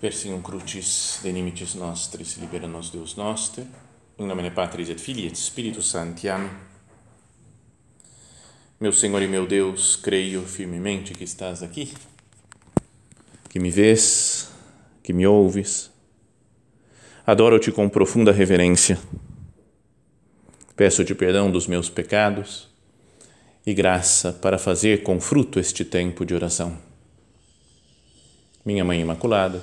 Persium crucis de limites nostris, libera nos Deus noster, em nome Patris et Filii et Spiritus Sancti. Amém. Meu Senhor e meu Deus, creio firmemente que estás aqui, que me vês, que me ouves. Adoro-te com profunda reverência. Peço-te perdão dos meus pecados e graça para fazer com fruto este tempo de oração. Minha Mãe Imaculada,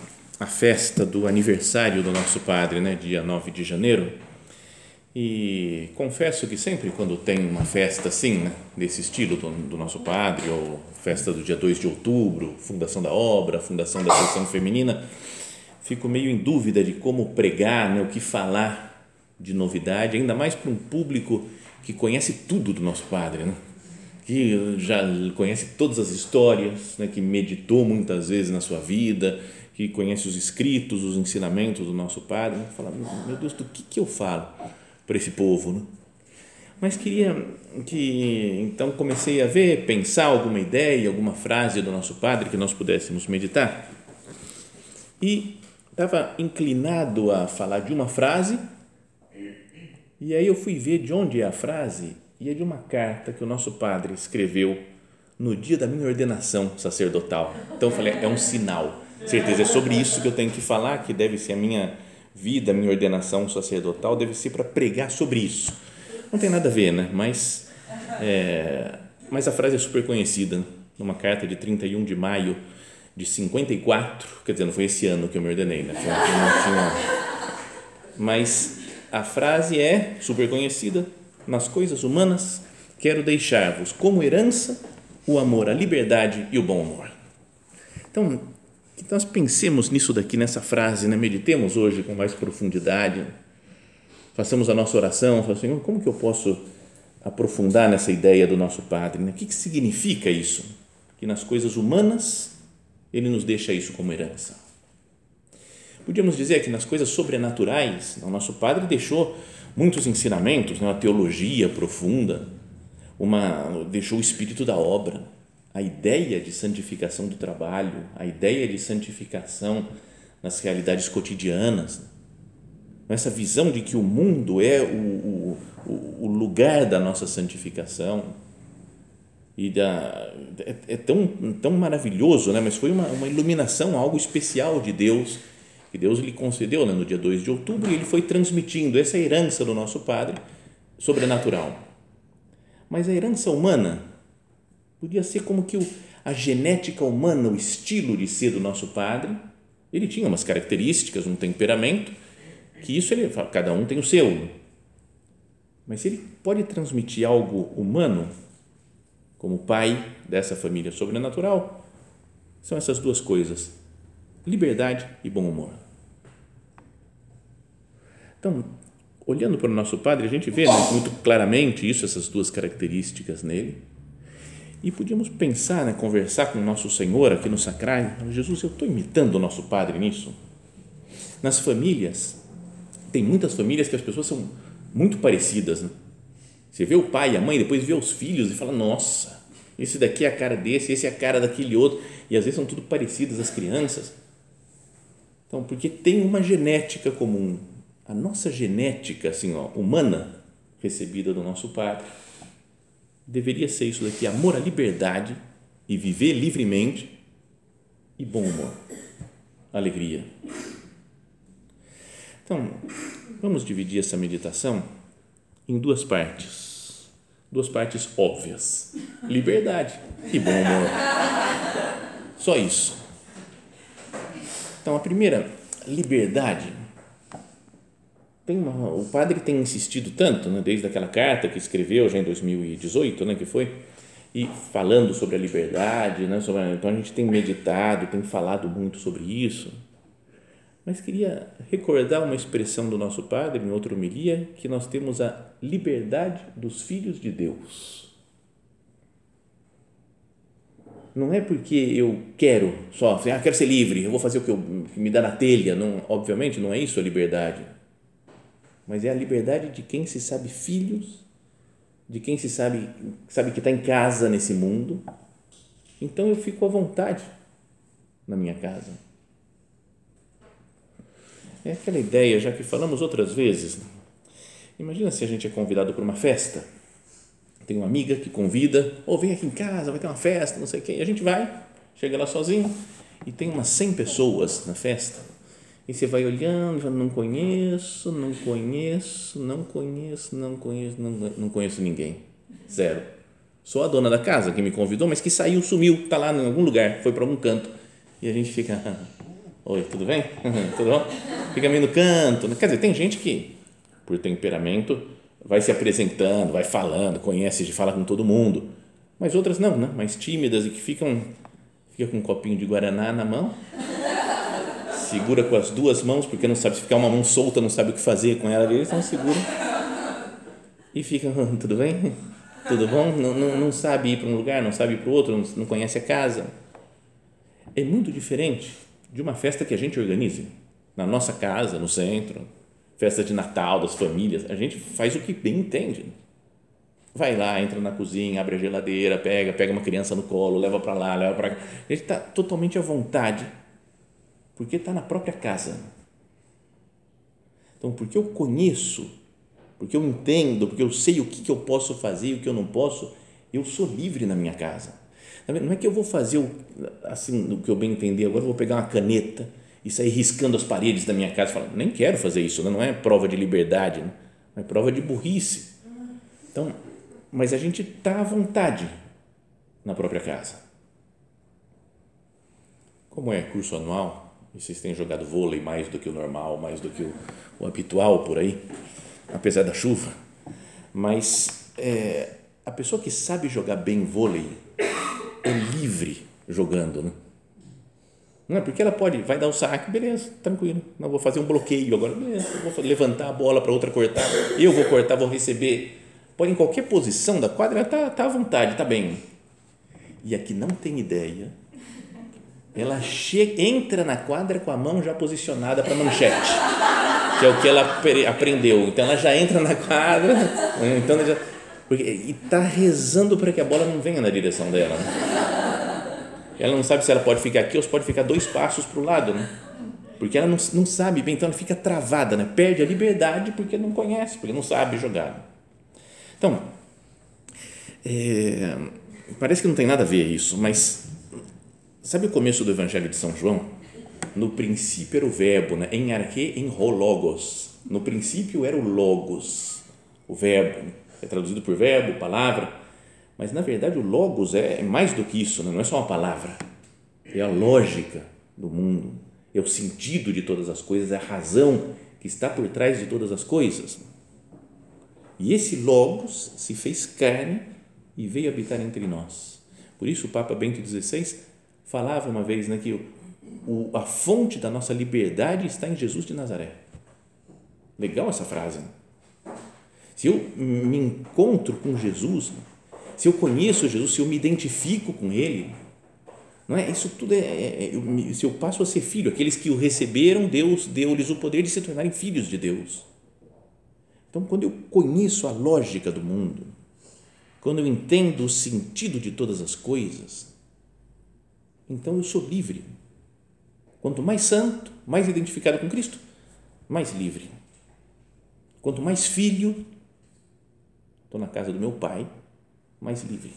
a festa do aniversário do nosso padre, né, dia 9 de janeiro. E confesso que sempre quando tem uma festa assim, né, desse estilo do, do, nosso padre, ou festa do dia 2 de outubro, fundação da obra, fundação da seção feminina, fico meio em dúvida de como pregar, né, o que falar de novidade, ainda mais para um público que conhece tudo do nosso padre, né? que já conhece todas as histórias, né, que meditou muitas vezes na sua vida, que conhece os escritos, os ensinamentos do nosso Padre, né? fala, meu Deus, do que, que eu falo para esse povo? Né? Mas queria que, então, comecei a ver, pensar alguma ideia, alguma frase do nosso Padre que nós pudéssemos meditar. E estava inclinado a falar de uma frase, e aí eu fui ver de onde é a frase, e é de uma carta que o nosso Padre escreveu no dia da minha ordenação sacerdotal. Então eu falei, é um sinal certeza. É sobre isso que eu tenho que falar, que deve ser a minha vida, a minha ordenação sacerdotal, deve ser para pregar sobre isso. Não tem nada a ver, né? Mas, é, mas a frase é super conhecida. Numa carta de 31 de maio de 54, quer dizer, não foi esse ano que eu me ordenei, né? Mas a frase é super conhecida. Nas coisas humanas, quero deixar-vos como herança o amor, a liberdade e o bom humor. Então, que nós pensemos nisso daqui, nessa frase, né? meditemos hoje com mais profundidade, façamos a nossa oração, falamos, Senhor, como que eu posso aprofundar nessa ideia do nosso Padre? Né? O que, que significa isso? Que nas coisas humanas Ele nos deixa isso como herança. Podíamos dizer que nas coisas sobrenaturais, o nosso Padre deixou muitos ensinamentos, né? uma teologia profunda, uma, deixou o espírito da obra, a ideia de santificação do trabalho, a ideia de santificação nas realidades cotidianas, essa visão de que o mundo é o, o, o lugar da nossa santificação e da, é, é, tão, tão maravilhoso, né? mas foi uma, uma iluminação, algo especial de Deus, que Deus lhe concedeu né? no dia 2 de outubro e ele foi transmitindo essa herança do nosso Padre sobrenatural. Mas a herança humana Podia ser como que o, a genética humana, o estilo de ser do nosso padre, ele tinha umas características, um temperamento, que isso ele, cada um tem o seu. Mas ele pode transmitir algo humano, como pai dessa família sobrenatural, são essas duas coisas: liberdade e bom humor. Então, olhando para o nosso padre, a gente vê né, muito claramente isso, essas duas características nele. E podíamos pensar, né, conversar com o nosso Senhor aqui no sacrário. Jesus, eu estou imitando o nosso Padre nisso. Nas famílias, tem muitas famílias que as pessoas são muito parecidas. Né? Você vê o pai e a mãe, depois vê os filhos e fala: Nossa, esse daqui é a cara desse, esse é a cara daquele outro. E às vezes são tudo parecidas as crianças. Então, porque tem uma genética comum. A nossa genética assim, ó, humana, recebida do nosso Padre deveria ser isso daqui: amor à liberdade e viver livremente e bom humor, alegria. Então, vamos dividir essa meditação em duas partes, duas partes óbvias: liberdade e bom humor. Só isso. Então, a primeira, liberdade tem uma, o padre tem insistido tanto, né, desde aquela carta que escreveu já em 2018, né, que foi, e falando sobre a liberdade, né, sobre, então a gente tem meditado, tem falado muito sobre isso, Mas queria recordar uma expressão do nosso padre em outra homilia, que nós temos a liberdade dos filhos de Deus. Não é porque eu quero só, assim, ah, quero ser livre, eu vou fazer o que, eu, que me dá na telha. Não, obviamente não é isso a liberdade. Mas é a liberdade de quem se sabe filhos, de quem se sabe, sabe que está em casa nesse mundo. Então eu fico à vontade na minha casa é aquela ideia, já que falamos outras vezes. Imagina se a gente é convidado para uma festa. Tem uma amiga que convida, ou oh, vem aqui em casa, vai ter uma festa, não sei o quê. E a gente vai, chega lá sozinho e tem umas 100 pessoas na festa. E você vai olhando, não conheço, não conheço, não conheço, não conheço, não, não conheço ninguém. Zero. Sou a dona da casa que me convidou, mas que saiu, sumiu, está lá em algum lugar, foi para algum canto. E a gente fica, oi, tudo bem? tudo bom? fica meio no canto. Né? Quer dizer, tem gente que, por temperamento, vai se apresentando, vai falando, conhece, fala com todo mundo. Mas outras não, né? mais tímidas e que ficam fica com um copinho de guaraná na mão, segura com as duas mãos, porque não sabe se ficar uma mão solta, não sabe o que fazer com ela, então segura e fica, tudo bem? Tudo bom? Não, não, não sabe ir para um lugar, não sabe ir para o outro, não, conhece a casa. É muito diferente de uma festa que a gente organiza na nossa casa, no centro, festa de Natal das famílias, a gente faz o que bem entende. Vai lá, entra na cozinha, abre a geladeira, pega, pega uma criança no colo, leva para lá, leva para cá. A gente está totalmente à vontade, porque está na própria casa. Então, porque eu conheço, porque eu entendo, porque eu sei o que, que eu posso fazer e o que eu não posso, eu sou livre na minha casa. Não é que eu vou fazer o, assim, o que eu bem entender, agora eu vou pegar uma caneta e sair riscando as paredes da minha casa, falando, nem quero fazer isso, né? não é prova de liberdade, né? é prova de burrice. Então, mas a gente está à vontade na própria casa. Como é curso anual, e vocês têm jogado vôlei mais do que o normal, mais do que o, o habitual por aí, apesar da chuva, mas é, a pessoa que sabe jogar bem vôlei é livre jogando, né? Não é porque ela pode, vai dar o saque, beleza, tranquilo. Não vou fazer um bloqueio agora, beleza, vou levantar a bola para outra cortar, eu vou cortar, vou receber. Pode em qualquer posição da quadra, ela tá, tá à vontade, tá bem. E a que não tem ideia, ela entra na quadra com a mão já posicionada para manchete, que é o que ela aprendeu. Então ela já entra na quadra, então já, porque, e está rezando para que a bola não venha na direção dela. Né? ela não sabe se ela pode ficar aqui ou se pode ficar dois passos para o lado, né? Porque ela não, não sabe bem, então ela fica travada, né? Perde a liberdade porque não conhece, porque não sabe jogar. Então, é, parece que não tem nada a ver isso, mas sabe o começo do Evangelho de São João? No princípio era o verbo, né? em arque, em logos. No princípio era o logos, o verbo. É traduzido por verbo, palavra. Mas, na verdade, o Logos é mais do que isso, né? não é só uma palavra. É a lógica do mundo, é o sentido de todas as coisas, é a razão que está por trás de todas as coisas. E esse Logos se fez carne e veio habitar entre nós. Por isso, o Papa Bento XVI falava uma vez né, que o, a fonte da nossa liberdade está em Jesus de Nazaré. Legal essa frase. Né? Se eu me encontro com Jesus, se eu conheço Jesus, se eu me identifico com Ele, não é? Isso tudo é, é, é se eu passo a ser filho, aqueles que o receberam, Deus deu-lhes o poder de se tornarem filhos de Deus. Então, quando eu conheço a lógica do mundo, quando eu entendo o sentido de todas as coisas, então eu sou livre. Quanto mais santo, mais identificado com Cristo, mais livre. Quanto mais filho, estou na casa do meu pai, mais livre.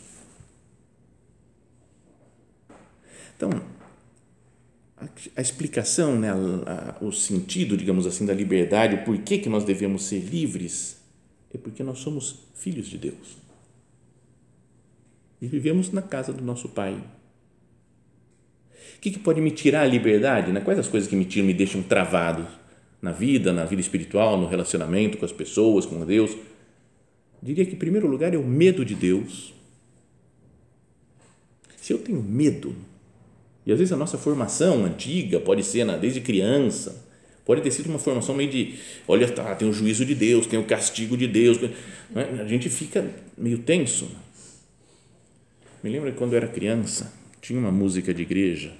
Então, a, a explicação, né, a, a, o sentido, digamos assim, da liberdade, o porquê que nós devemos ser livres, é porque nós somos filhos de Deus. E vivemos na casa do nosso Pai. O que, que pode me tirar a liberdade? Né? Quais as coisas que me tiram, me deixam travado na vida, na vida espiritual, no relacionamento com as pessoas, com Deus? diria que, em primeiro lugar, é o medo de Deus. Se eu tenho medo, e às vezes a nossa formação antiga pode ser desde criança, Pode ter sido uma formação meio de, olha, tá, tem o juízo de Deus, tem o castigo de Deus. Né? A gente fica meio tenso. Me lembro quando eu era criança, tinha uma música de igreja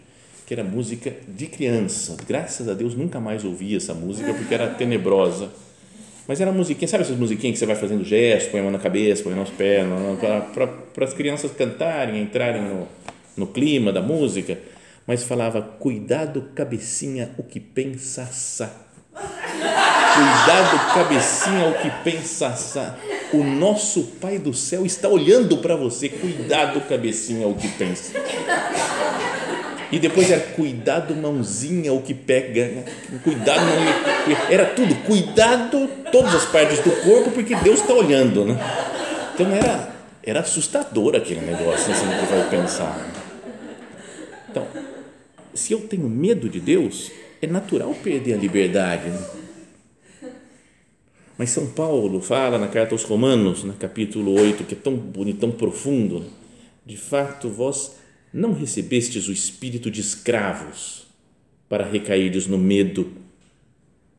que era música de criança. Graças a Deus nunca mais ouvi essa música porque era tenebrosa. Mas era musiquinha, sabe essas musiquinhas que você vai fazendo gestos, põe a mão na cabeça, põe nos pés, para as crianças cantarem, entrarem no, no clima da música mas falava: cuidado, cabecinha, o que pensaça. Cuidado, cabecinha, o que pensaça. O nosso Pai do céu está olhando para você. Cuidado, cabecinha, o que pensa. E depois era cuidado, mãozinha, o que pega. Cuidado, não, era tudo. Cuidado, todas as partes do corpo, porque Deus está olhando. Né? Então era, era assustador aquele negócio, assim, você vai pensar. Então, se eu tenho medo de Deus, é natural perder a liberdade. Né? Mas São Paulo fala na carta aos Romanos, no capítulo 8, que é tão bonito, tão profundo, né? de fato vós não recebestes o espírito de escravos para recairdes no medo,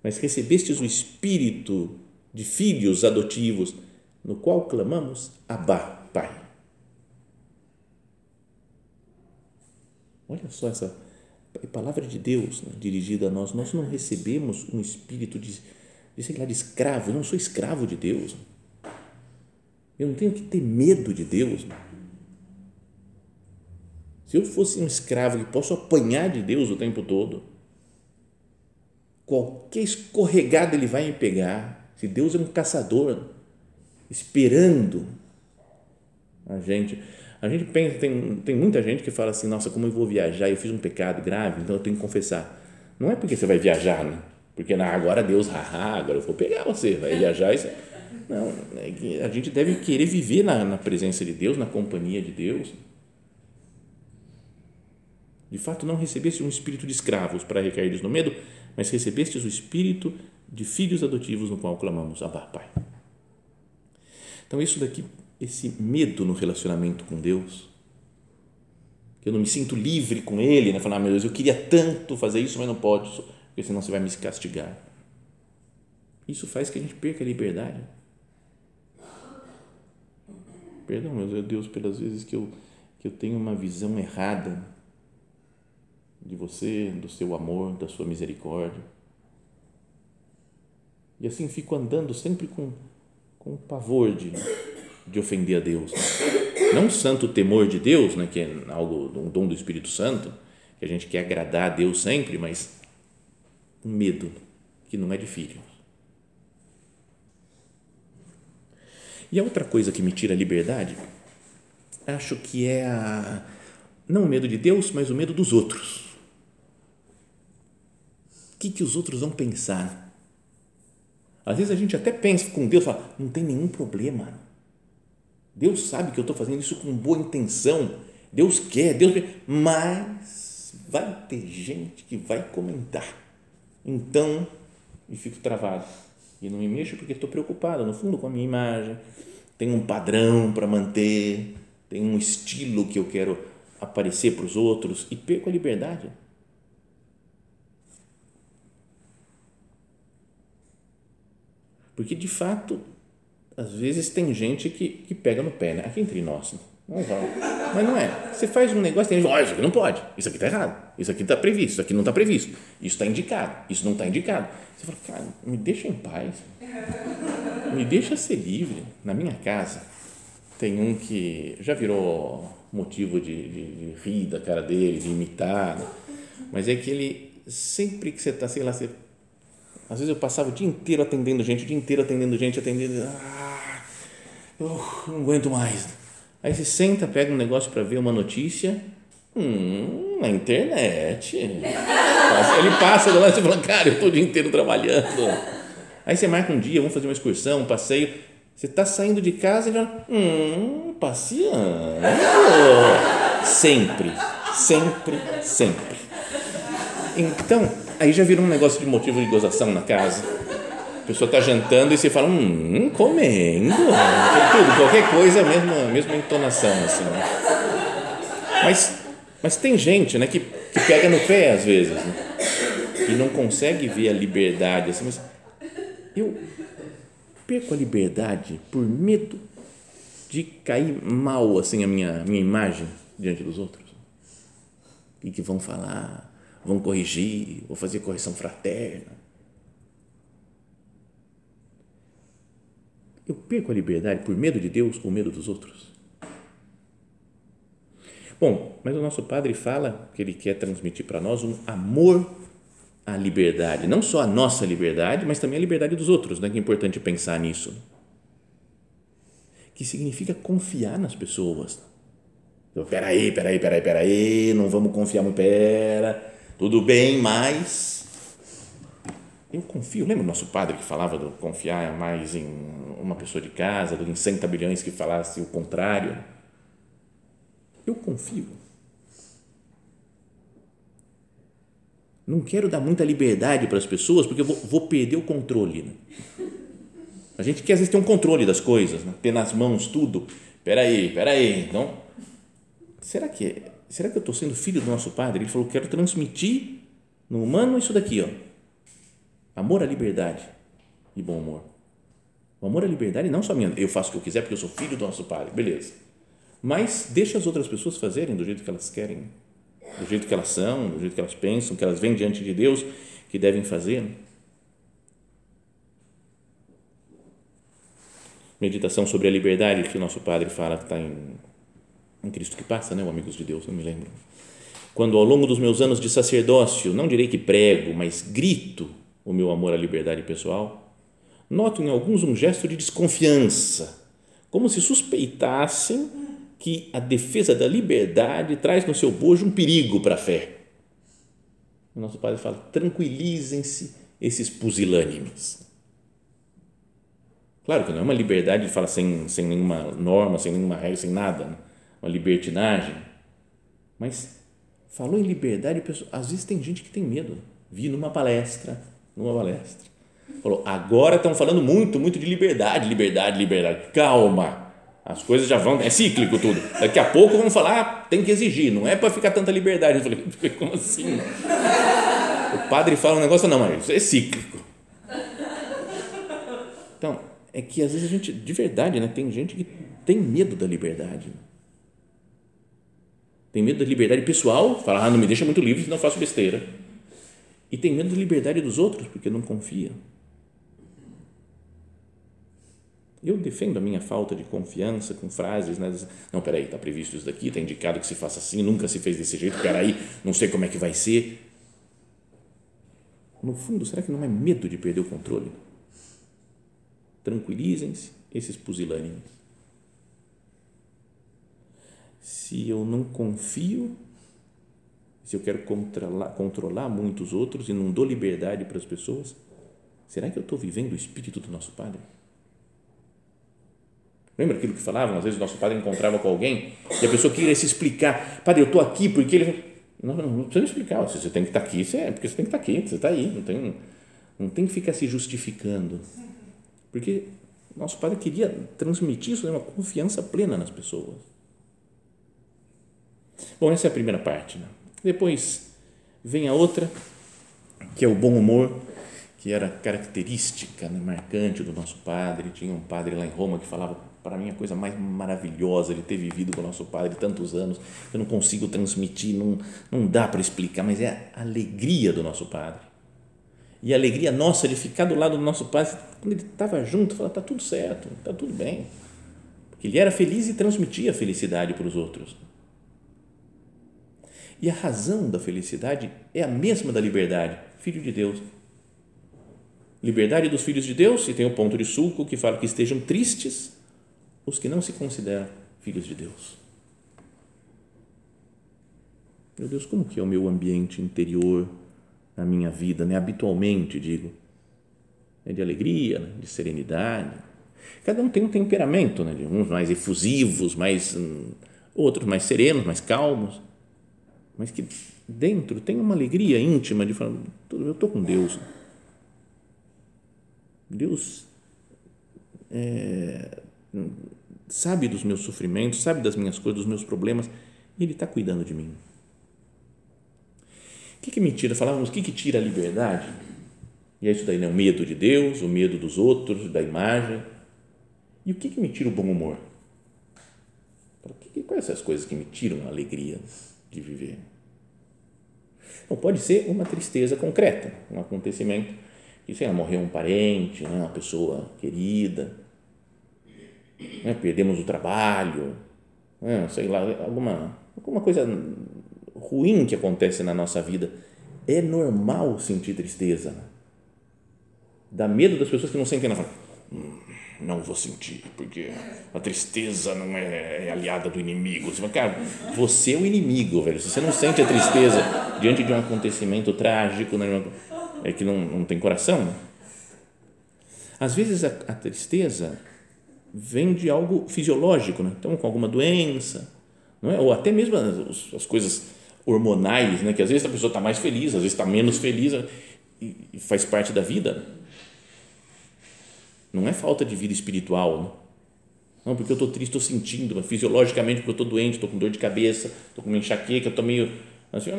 mas recebestes o espírito de filhos adotivos, no qual clamamos Abba, Pai. Olha só essa é palavra de Deus né, dirigida a nós, nós não recebemos um espírito de, de, sei lá, de escravo. Eu não sou escravo de Deus. Eu não tenho que ter medo de Deus. Se eu fosse um escravo que posso apanhar de Deus o tempo todo, qualquer escorregada ele vai me pegar. Se Deus é um caçador, esperando a gente a gente pensa, tem, tem muita gente que fala assim, nossa, como eu vou viajar, eu fiz um pecado grave, então eu tenho que confessar. Não é porque você vai viajar, né? Porque não, agora Deus, haha, agora eu vou pegar você, vai viajar. Isso, não, é a gente deve querer viver na, na presença de Deus, na companhia de Deus. De fato, não recebeste um espírito de escravos para recaíres no medo, mas recebestes o espírito de filhos adotivos no qual clamamos, Abba, Pai. Então, isso daqui esse medo no relacionamento com Deus, que eu não me sinto livre com Ele, né? Falar, ah, meu Deus, eu queria tanto fazer isso, mas não pode, porque senão você vai me castigar. Isso faz que a gente perca a liberdade. Perdão, meu Deus, pelas vezes que eu, que eu tenho uma visão errada de você, do seu amor, da sua misericórdia. E assim fico andando sempre com, com pavor de de ofender a Deus. Não santo temor de Deus, né, que é algo, um dom do Espírito Santo, que a gente quer agradar a Deus sempre, mas medo que não é de filho. E a outra coisa que me tira a liberdade, acho que é a, não o medo de Deus, mas o medo dos outros. O que, que os outros vão pensar? Às vezes a gente até pensa com Deus, fala, não tem nenhum problema Deus sabe que eu estou fazendo isso com boa intenção. Deus quer, Deus quer, mas vai ter gente que vai comentar. Então, e fico travado. E não me mexo porque estou preocupado, no fundo, com a minha imagem. Tem um padrão para manter, tem um estilo que eu quero aparecer para os outros e perco a liberdade. Porque, de fato, às vezes tem gente que, que pega no pé, né? Aqui entre nós, né? Não vai. Mas não é. Você faz um negócio, tem gente, oh, isso aqui não pode, isso aqui está errado, isso aqui está previsto, isso aqui não está previsto, isso está indicado, isso não está indicado. Você fala, cara, me deixa em paz, me deixa ser livre. Na minha casa tem um que já virou motivo de, de, de rir da cara dele, de imitar, né? mas é que ele, sempre que você está, sei lá, você, às vezes eu passava o dia inteiro atendendo gente, o dia inteiro atendendo gente, atendendo. Ah, eu não aguento mais. Aí você senta, pega um negócio para ver uma notícia, hum, na internet. Ele passa do lado e fala, cara, eu estou o dia inteiro trabalhando. Aí você marca um dia, vamos fazer uma excursão, um passeio. Você está saindo de casa e já, hum, passeando. Sempre, sempre, sempre. Então, aí já vira um negócio de motivo de gozação na casa a pessoa está jantando e você fala, hum, comendo, tudo, qualquer coisa, a mesma, mesma entonação, assim. Né? Mas, mas tem gente, né, que, que pega no pé às vezes, né? e não consegue ver a liberdade assim, mas eu perco a liberdade por medo de cair mal assim a minha, minha imagem diante dos outros. O que vão falar? Vão corrigir? Vou fazer correção fraterna? Eu perco a liberdade por medo de Deus ou medo dos outros? Bom, mas o nosso Padre fala que ele quer transmitir para nós um amor à liberdade, não só a nossa liberdade, mas também a liberdade dos outros, né? que é importante pensar nisso. Que significa confiar nas pessoas. Então, peraí, peraí, peraí, peraí, não vamos confiar muito, pera, tudo bem, mas eu confio. Lembra o nosso padre que falava do confiar mais em uma pessoa de casa, do em 100 bilhões que falasse o contrário? Eu confio. Não quero dar muita liberdade para as pessoas porque eu vou, vou perder o controle. Né? A gente quer às vezes ter um controle das coisas, né? ter nas mãos tudo. Peraí, peraí. Então, será que, será que eu estou sendo filho do nosso padre? Ele falou: quero transmitir no humano isso daqui, ó. Amor à liberdade e bom humor. O amor à liberdade não só minha, eu faço o que eu quiser porque eu sou filho do nosso padre, beleza. Mas deixa as outras pessoas fazerem do jeito que elas querem, do jeito que elas são, do jeito que elas pensam, que elas vêm diante de Deus, que devem fazer. Meditação sobre a liberdade que o nosso padre fala que está em, em Cristo que passa, né? O Amigos de Deus, não me lembro. Quando ao longo dos meus anos de sacerdócio, não direi que prego, mas grito o meu amor à liberdade pessoal, noto em alguns um gesto de desconfiança, como se suspeitassem que a defesa da liberdade traz no seu bojo um perigo para a fé. O nosso padre fala: tranquilizem-se esses pusilânimes. Claro que não é uma liberdade, fala sem, sem nenhuma norma, sem nenhuma regra, sem nada, né? uma libertinagem. Mas falou em liberdade, às vezes tem gente que tem medo. Vi numa palestra, numa palestra. Falou, agora estão falando muito, muito de liberdade, liberdade, liberdade. Calma, as coisas já vão, é cíclico tudo. Daqui a pouco vamos falar, ah, tem que exigir, não é para ficar tanta liberdade. Eu falei, como assim? O padre fala um negócio, não, mas isso é cíclico. Então, é que às vezes a gente, de verdade, né, tem gente que tem medo da liberdade. Tem medo da liberdade pessoal, fala, ah, não me deixa muito livre, senão faço besteira. E tem medo da liberdade dos outros, porque não confia. Eu defendo a minha falta de confiança com frases, né? Não, peraí, está previsto isso daqui, está indicado que se faça assim, nunca se fez desse jeito, peraí, não sei como é que vai ser. No fundo, será que não é medo de perder o controle? Tranquilizem-se esses pusilânimes. Se eu não confio, se eu quero controlar, controlar muitos outros e não dou liberdade para as pessoas, será que eu estou vivendo o espírito do nosso Padre? Lembra aquilo que falavam? Às vezes o nosso padre encontrava com alguém e a pessoa queria se explicar. Padre, eu estou aqui porque ele. Não, não, não precisa explicar. Você tem que estar aqui, você é porque você tem que estar aqui, você está aí. Não tem, não tem que ficar se justificando. Porque nosso padre queria transmitir isso, né, uma confiança plena nas pessoas. Bom, essa é a primeira parte. Né? Depois vem a outra, que é o bom humor que era característica, né, marcante do nosso padre. Tinha um padre lá em Roma que falava para mim a coisa mais maravilhosa de ter vivido com o nosso padre tantos anos. Eu não consigo transmitir, não, não dá para explicar, mas é a alegria do nosso padre. E a alegria nossa de ficar do lado do nosso padre, quando ele estava junto, falava: está tudo certo, está tudo bem. Porque ele era feliz e transmitia a felicidade para os outros. E a razão da felicidade é a mesma da liberdade, filho de Deus liberdade dos filhos de Deus, e tem o ponto de sulco que fala que estejam tristes os que não se consideram filhos de Deus. Meu Deus, como que é o meu ambiente interior na minha vida, né? habitualmente, digo? É de alegria, né? de serenidade. Cada um tem um temperamento, né? de uns mais efusivos, mais, hum, outros mais serenos, mais calmos, mas que dentro tem uma alegria íntima de falar, eu estou com Deus. Deus é, sabe dos meus sofrimentos, sabe das minhas coisas, dos meus problemas, e Ele está cuidando de mim. que, que me tira? Falávamos, o que, que tira a liberdade? E é isso daí, né? o medo de Deus, o medo dos outros, da imagem. E o que, que me tira o bom humor? Quais são as coisas que me tiram a alegria de viver? Então, pode ser uma tristeza concreta, um acontecimento, que, sei lá, morreu um parente, né, uma pessoa querida, né, perdemos o trabalho, né, sei lá, alguma, alguma coisa ruim que acontece na nossa vida. É normal sentir tristeza. Né? Dá medo das pessoas que não sentem nada. Hum, não vou sentir, porque a tristeza não é, é aliada do inimigo. Você fala, cara, você é o inimigo, velho. Se você não sente a tristeza diante de um acontecimento trágico, né, é que não, não tem coração. Às vezes a, a tristeza vem de algo fisiológico, né? então com alguma doença, não é? ou até mesmo as, as coisas hormonais, né? que às vezes a pessoa está mais feliz, às vezes está menos feliz, e, e faz parte da vida. Não é falta de vida espiritual. Não, não porque eu estou triste, estou sentindo, fisiologicamente, porque eu estou doente, estou com dor de cabeça, estou com uma enxaqueca, estou meio. Assim,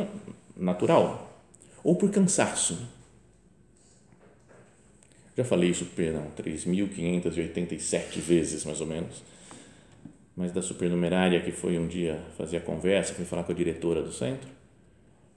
natural. Ou por cansaço. Já falei isso, perdão, 3.587 vezes, mais ou menos. Mas da supernumerária, que foi um dia fazer a conversa, fui falar com a diretora do centro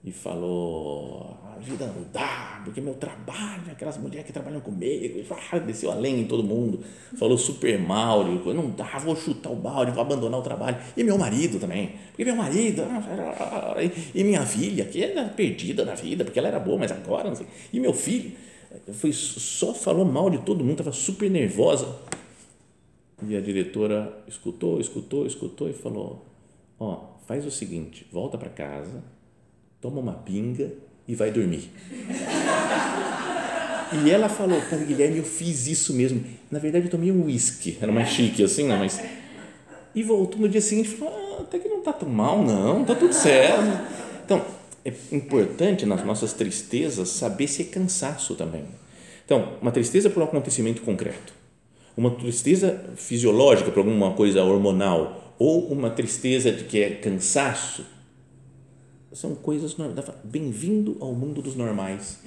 e falou: a vida não dá, porque meu trabalho, aquelas mulheres que trabalham comigo, ah, desceu além em todo mundo, falou super mal, não dá, vou chutar o balde, vou abandonar o trabalho. E meu marido também, porque meu marido, ah, e minha filha, que era perdida na vida, porque ela era boa, mas agora não sei. E meu filho, foi, só falou mal de todo mundo, estava super nervosa. E a diretora escutou, escutou, escutou e falou: Ó, oh, faz o seguinte, volta para casa toma uma pinga e vai dormir. E ela falou, pô, Guilherme, eu fiz isso mesmo. Na verdade, eu tomei um uísque, era mais chique assim, né? Mas... E voltou no dia seguinte e falou, ah, até que não está tão mal, não, está tudo certo. Então, é importante nas nossas tristezas saber se é cansaço também. Então, uma tristeza por um acontecimento concreto, uma tristeza fisiológica por alguma coisa hormonal, ou uma tristeza de que é cansaço, são coisas bem-vindo ao mundo dos normais.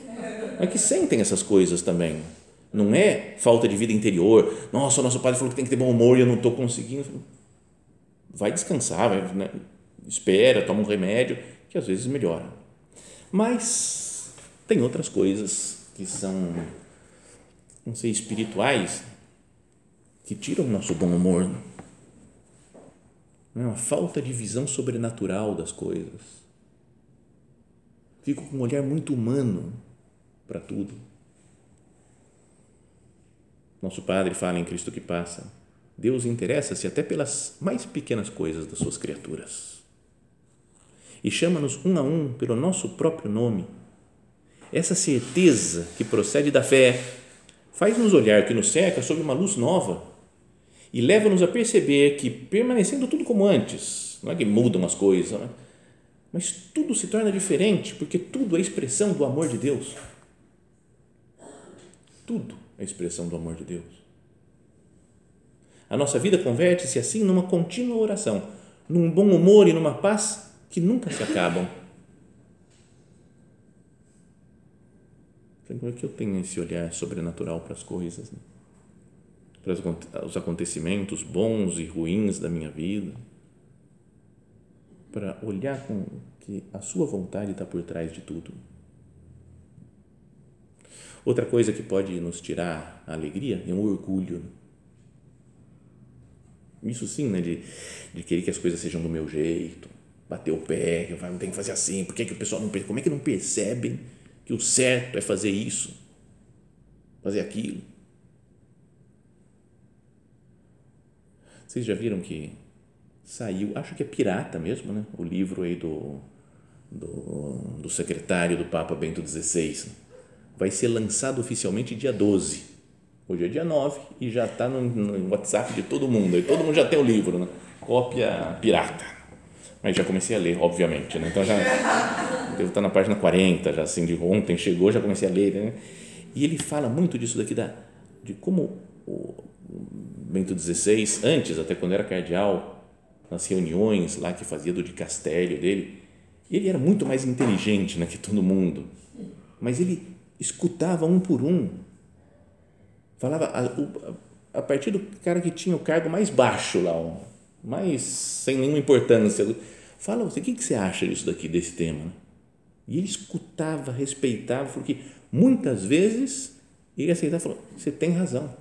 É que sentem essas coisas também. Não é falta de vida interior. Nossa, o nosso padre falou que tem que ter bom humor e eu não estou conseguindo. Vai descansar, vai, né? espera, toma um remédio, que às vezes melhora. Mas tem outras coisas que são, não sei, espirituais, que tiram o nosso bom humor. É uma falta de visão sobrenatural das coisas Fico com um olhar muito humano para tudo. Nosso Padre fala em Cristo que passa. Deus interessa-se até pelas mais pequenas coisas das suas criaturas. E chama-nos um a um pelo nosso próprio nome. Essa certeza que procede da fé faz-nos olhar que nos cerca sob uma luz nova e leva-nos a perceber que, permanecendo tudo como antes, não é que mudam as coisas, não é? Mas tudo se torna diferente porque tudo é expressão do amor de Deus. Tudo é expressão do amor de Deus. A nossa vida converte-se assim numa contínua oração, num bom humor e numa paz que nunca se acabam. Como é que eu tenho esse olhar sobrenatural para as coisas, né? para os acontecimentos bons e ruins da minha vida? Para olhar com que a sua vontade está por trás de tudo. Outra coisa que pode nos tirar a alegria é um orgulho. Isso sim, né, de, de querer que as coisas sejam do meu jeito, bater o pé, não tenho que fazer assim, por que, que o pessoal não como é que não percebem que o certo é fazer isso, fazer aquilo? Vocês já viram que saiu, acho que é pirata mesmo, né? o livro aí do, do, do secretário do Papa Bento XVI. Vai ser lançado oficialmente dia 12. Hoje é dia 9 e já está no, no, WhatsApp de todo mundo. E todo mundo já tem o livro, né? cópia pirata. Mas já comecei a ler, obviamente. Né? Então já devo estar na página 40, já assim, de ontem chegou, já comecei a ler. Né? E ele fala muito disso daqui, da, de como o Bento XVI, antes, até quando era cardeal, nas reuniões lá que fazia do dicastério dele, Ele era muito mais inteligente né, que todo mundo, mas ele escutava um por um. Falava a, a, partir do cara que tinha o cargo mais baixo lá, mais sem nenhuma importância. Fala, o que, que você acha disso daqui, desse tema? E ele escutava, respeitava, porque muitas vezes ele aceitava e falou: Você tem razão,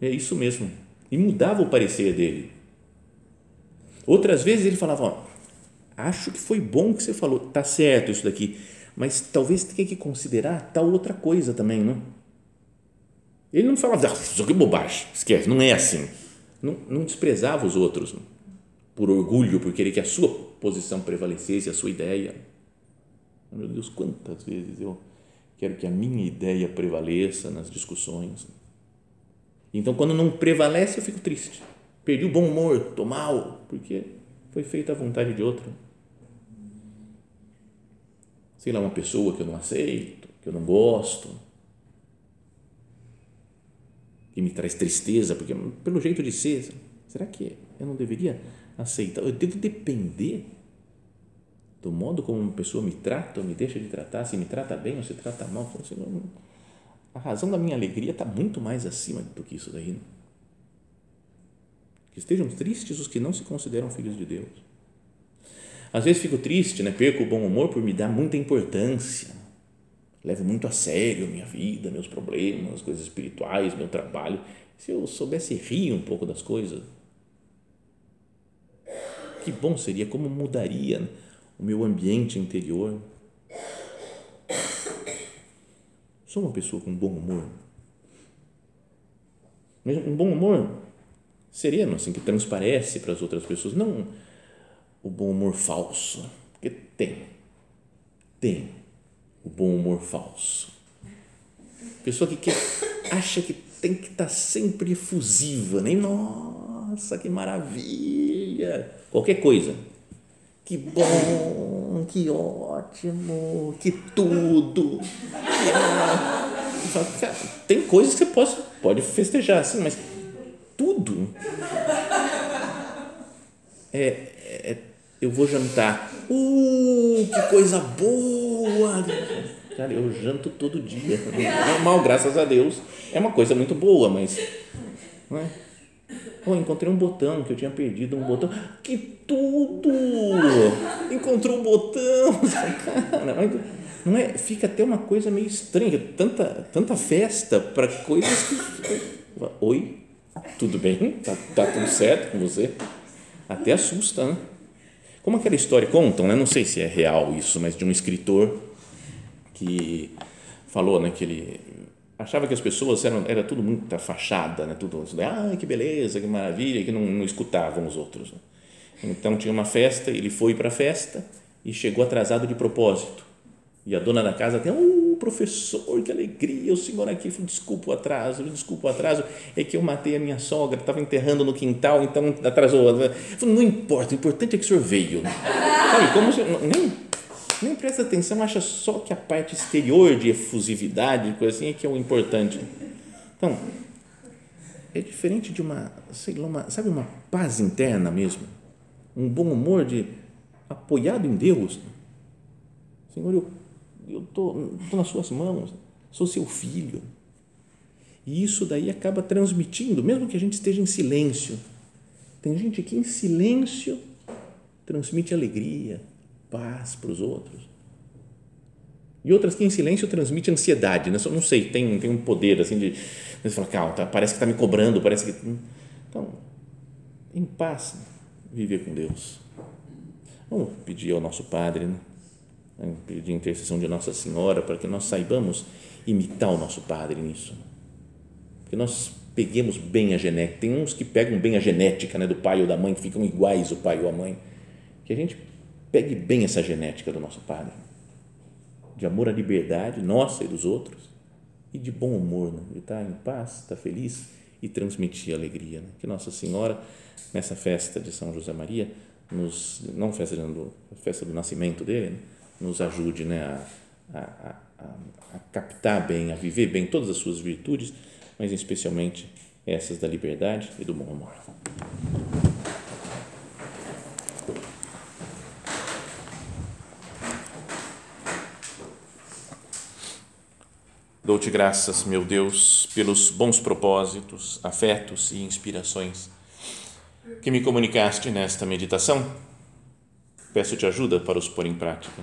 é isso mesmo. E mudava o parecer dele. Outras vezes ele falava: ó, Acho que foi bom que você falou, tá certo isso daqui, mas talvez tenha que considerar tal outra coisa também, não? Ele não falava, ah, aqui é bobagem, esquece, não é assim. Não, não desprezava os outros não? por orgulho, por querer que a sua posição prevalecesse, a sua ideia. Meu Deus, quantas vezes eu quero que a minha ideia prevaleça nas discussões. Então, quando não prevalece, eu fico triste. Perdi o bom humor, estou mal, porque foi feita a vontade de outro. Sei lá, uma pessoa que eu não aceito, que eu não gosto, que me traz tristeza, porque pelo jeito de ser, será que eu não deveria aceitar? Eu devo depender do modo como uma pessoa me trata ou me deixa de tratar, se me trata bem ou se trata mal. Assim, a razão da minha alegria está muito mais acima do que isso daí. Né? Estejam tristes os que não se consideram filhos de Deus. Às vezes fico triste, né? perco o bom humor por me dar muita importância. Levo muito a sério minha vida, meus problemas, coisas espirituais, meu trabalho. Se eu soubesse rir um pouco das coisas, que bom seria, como mudaria o meu ambiente interior. Sou uma pessoa com bom humor. Um bom humor sereno, assim, que transparece para as outras pessoas, não o bom humor falso, porque tem, tem o bom humor falso. Pessoa que quer, acha que tem que estar sempre efusiva, nem nossa, que maravilha, qualquer coisa que bom, que ótimo, que tudo. tem coisas que você pode, pode festejar assim, mas tudo. É, é, eu vou jantar. Uh, que coisa boa! Cara, eu janto todo dia. Normal, graças a Deus. É uma coisa muito boa, mas. Não é? Oh, encontrei um botão que eu tinha perdido um botão. Que tudo! Encontrou um botão. Cara, não é? Fica até uma coisa meio estranha. Tanta, tanta festa para coisas que. Oi? Tudo bem? Tá, tá tudo certo com você? Até assusta, né? Como aquela história contam, né? Não sei se é real isso, mas de um escritor que falou, né, que ele achava que as pessoas eram era tudo muita fachada, né? Tudo, ah, que beleza, que maravilha, que não, não escutavam os outros. Né? Então tinha uma festa, ele foi para a festa e chegou atrasado de propósito. E a dona da casa até, oh, professor, que alegria, o senhor aqui, falou, desculpa o atraso, desculpa o atraso, é que eu matei a minha sogra, estava enterrando no quintal, então atrasou. Falei, não importa, o importante é que o senhor veio. Sabe, como se, nem, nem presta atenção, acha só que a parte exterior de efusividade, coisa assim, é que é o importante. Então, é diferente de uma, sei lá, uma, sabe, uma paz interna mesmo, um bom humor de apoiado em Deus. Senhor, eu eu estou nas suas mãos, sou seu filho. E isso daí acaba transmitindo, mesmo que a gente esteja em silêncio. Tem gente que em silêncio transmite alegria, paz para os outros. E outras que em silêncio transmite ansiedade, né? não sei, tem, tem um poder assim de. Você fala, calma, tá, parece que está me cobrando, parece que. Então, em paz, viver com Deus. Vamos pedir ao nosso Padre, né? Né, pedir intercessão de Nossa Senhora para que nós saibamos imitar o nosso Padre nisso. Que nós peguemos bem a genética. Tem uns que pegam bem a genética né, do pai ou da mãe, que ficam iguais o pai ou a mãe. Que a gente pegue bem essa genética do nosso Padre. De amor à liberdade, nossa e dos outros. E de bom humor, né? de estar em paz, estar feliz e transmitir alegria. Né? Que Nossa Senhora, nessa festa de São José Maria, nos, não festa, do, festa do nascimento dele, né? nos ajude né, a, a, a, a captar bem, a viver bem todas as suas virtudes, mas especialmente essas da liberdade e do bom humor. Dou-te graças, meu Deus, pelos bons propósitos, afetos e inspirações que me comunicaste nesta meditação. Peço-te ajuda para os pôr em prática.